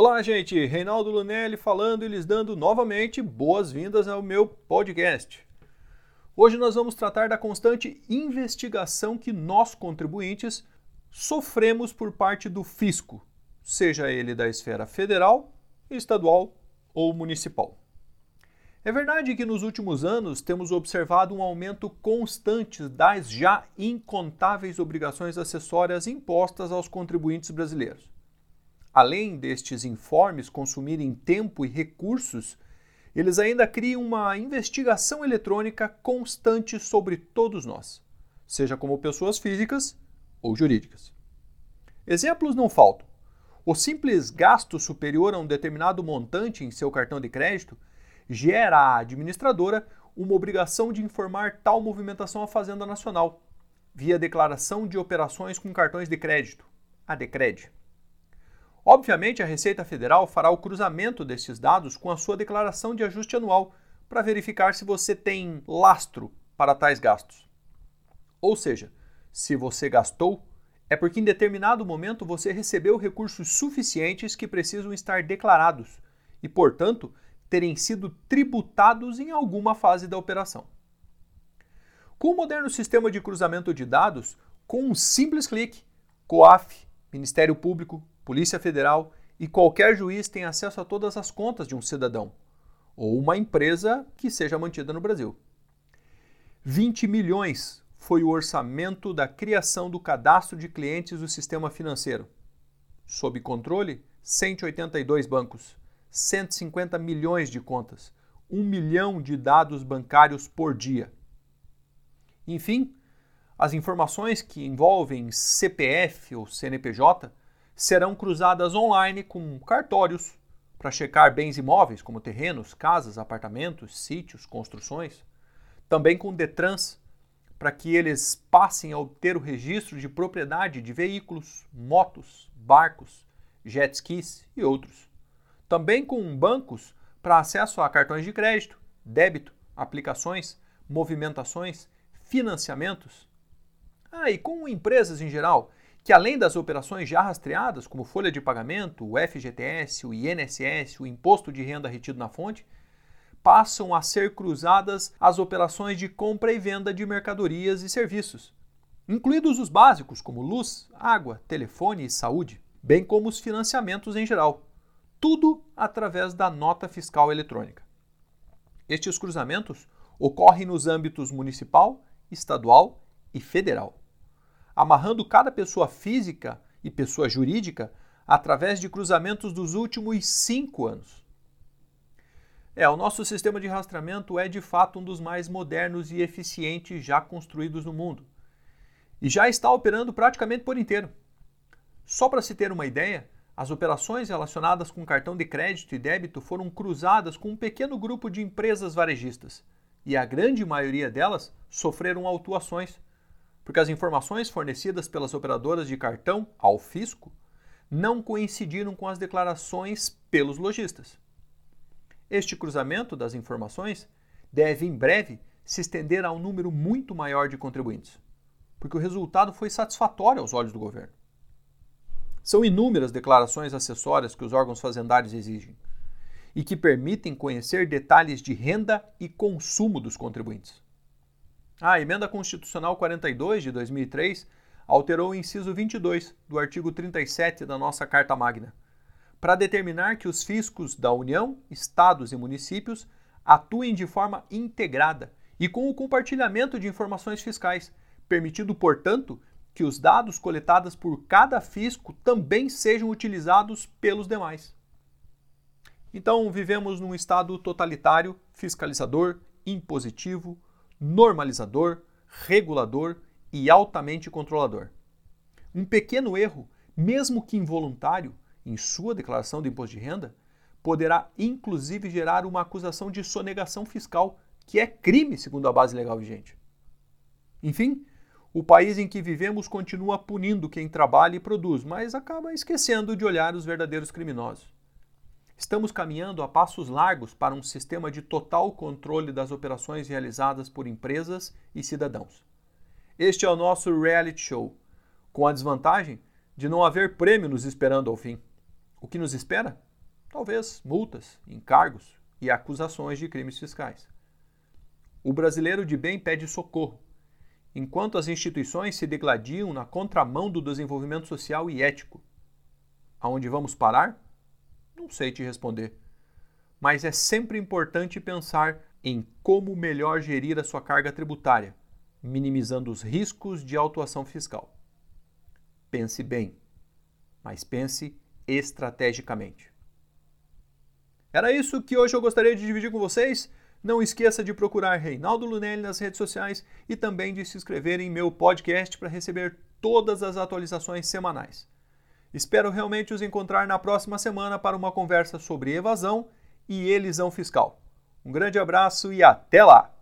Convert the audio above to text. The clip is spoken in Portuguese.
Olá, gente! Reinaldo Lunelli falando e lhes dando novamente boas-vindas ao meu podcast. Hoje nós vamos tratar da constante investigação que nós, contribuintes, sofremos por parte do fisco, seja ele da esfera federal, estadual ou municipal. É verdade que nos últimos anos temos observado um aumento constante das já incontáveis obrigações acessórias impostas aos contribuintes brasileiros. Além destes informes consumirem tempo e recursos, eles ainda criam uma investigação eletrônica constante sobre todos nós, seja como pessoas físicas ou jurídicas. Exemplos não faltam. O simples gasto superior a um determinado montante em seu cartão de crédito gera à administradora uma obrigação de informar tal movimentação à Fazenda Nacional, via declaração de operações com cartões de crédito, a DECRED. Obviamente, a Receita Federal fará o cruzamento desses dados com a sua declaração de ajuste anual para verificar se você tem lastro para tais gastos. Ou seja, se você gastou, é porque em determinado momento você recebeu recursos suficientes que precisam estar declarados e, portanto, terem sido tributados em alguma fase da operação. Com o moderno sistema de cruzamento de dados, com um simples clique, COAF, Ministério Público, Polícia Federal e qualquer juiz tem acesso a todas as contas de um cidadão ou uma empresa que seja mantida no Brasil. 20 milhões foi o orçamento da criação do cadastro de clientes do sistema financeiro. Sob controle, 182 bancos. 150 milhões de contas, 1 milhão de dados bancários por dia. Enfim, as informações que envolvem CPF ou CNPJ serão cruzadas online com cartórios para checar bens imóveis como terrenos, casas, apartamentos, sítios, construções, também com Detrans para que eles passem a obter o registro de propriedade de veículos, motos, barcos, jet skis e outros também com bancos para acesso a cartões de crédito, débito, aplicações, movimentações, financiamentos. Ah, e com empresas em geral, que além das operações já rastreadas, como folha de pagamento, o FGTS, o INSS, o imposto de renda retido na fonte, passam a ser cruzadas as operações de compra e venda de mercadorias e serviços, incluídos os básicos como luz, água, telefone e saúde, bem como os financiamentos em geral tudo através da nota fiscal eletrônica. Estes cruzamentos ocorrem nos âmbitos municipal, estadual e federal, amarrando cada pessoa física e pessoa jurídica através de cruzamentos dos últimos cinco anos. É, o nosso sistema de rastreamento é de fato um dos mais modernos e eficientes já construídos no mundo. E já está operando praticamente por inteiro. Só para se ter uma ideia, as operações relacionadas com cartão de crédito e débito foram cruzadas com um pequeno grupo de empresas varejistas, e a grande maioria delas sofreram autuações, porque as informações fornecidas pelas operadoras de cartão ao fisco não coincidiram com as declarações pelos lojistas. Este cruzamento das informações deve em breve se estender a um número muito maior de contribuintes, porque o resultado foi satisfatório aos olhos do governo. São inúmeras declarações acessórias que os órgãos fazendários exigem e que permitem conhecer detalhes de renda e consumo dos contribuintes. A Emenda Constitucional 42 de 2003 alterou o inciso 22 do artigo 37 da nossa Carta Magna, para determinar que os fiscos da União, estados e municípios atuem de forma integrada e com o compartilhamento de informações fiscais, permitindo, portanto, que os dados coletados por cada fisco também sejam utilizados pelos demais. Então, vivemos num estado totalitário, fiscalizador, impositivo, normalizador, regulador e altamente controlador. Um pequeno erro, mesmo que involuntário, em sua declaração de imposto de renda, poderá inclusive gerar uma acusação de sonegação fiscal, que é crime segundo a base legal vigente. Enfim, o país em que vivemos continua punindo quem trabalha e produz, mas acaba esquecendo de olhar os verdadeiros criminosos. Estamos caminhando a passos largos para um sistema de total controle das operações realizadas por empresas e cidadãos. Este é o nosso reality show, com a desvantagem de não haver prêmio nos esperando ao fim. O que nos espera? Talvez multas, encargos e acusações de crimes fiscais. O brasileiro de bem pede socorro, enquanto as instituições se degladiam na contramão do desenvolvimento social e ético. Aonde vamos parar? Não sei te responder. Mas é sempre importante pensar em como melhor gerir a sua carga tributária, minimizando os riscos de autuação fiscal. Pense bem, mas pense estrategicamente. Era isso que hoje eu gostaria de dividir com vocês. Não esqueça de procurar Reinaldo Lunelli nas redes sociais e também de se inscrever em meu podcast para receber todas as atualizações semanais. Espero realmente os encontrar na próxima semana para uma conversa sobre evasão e elisão fiscal. Um grande abraço e até lá!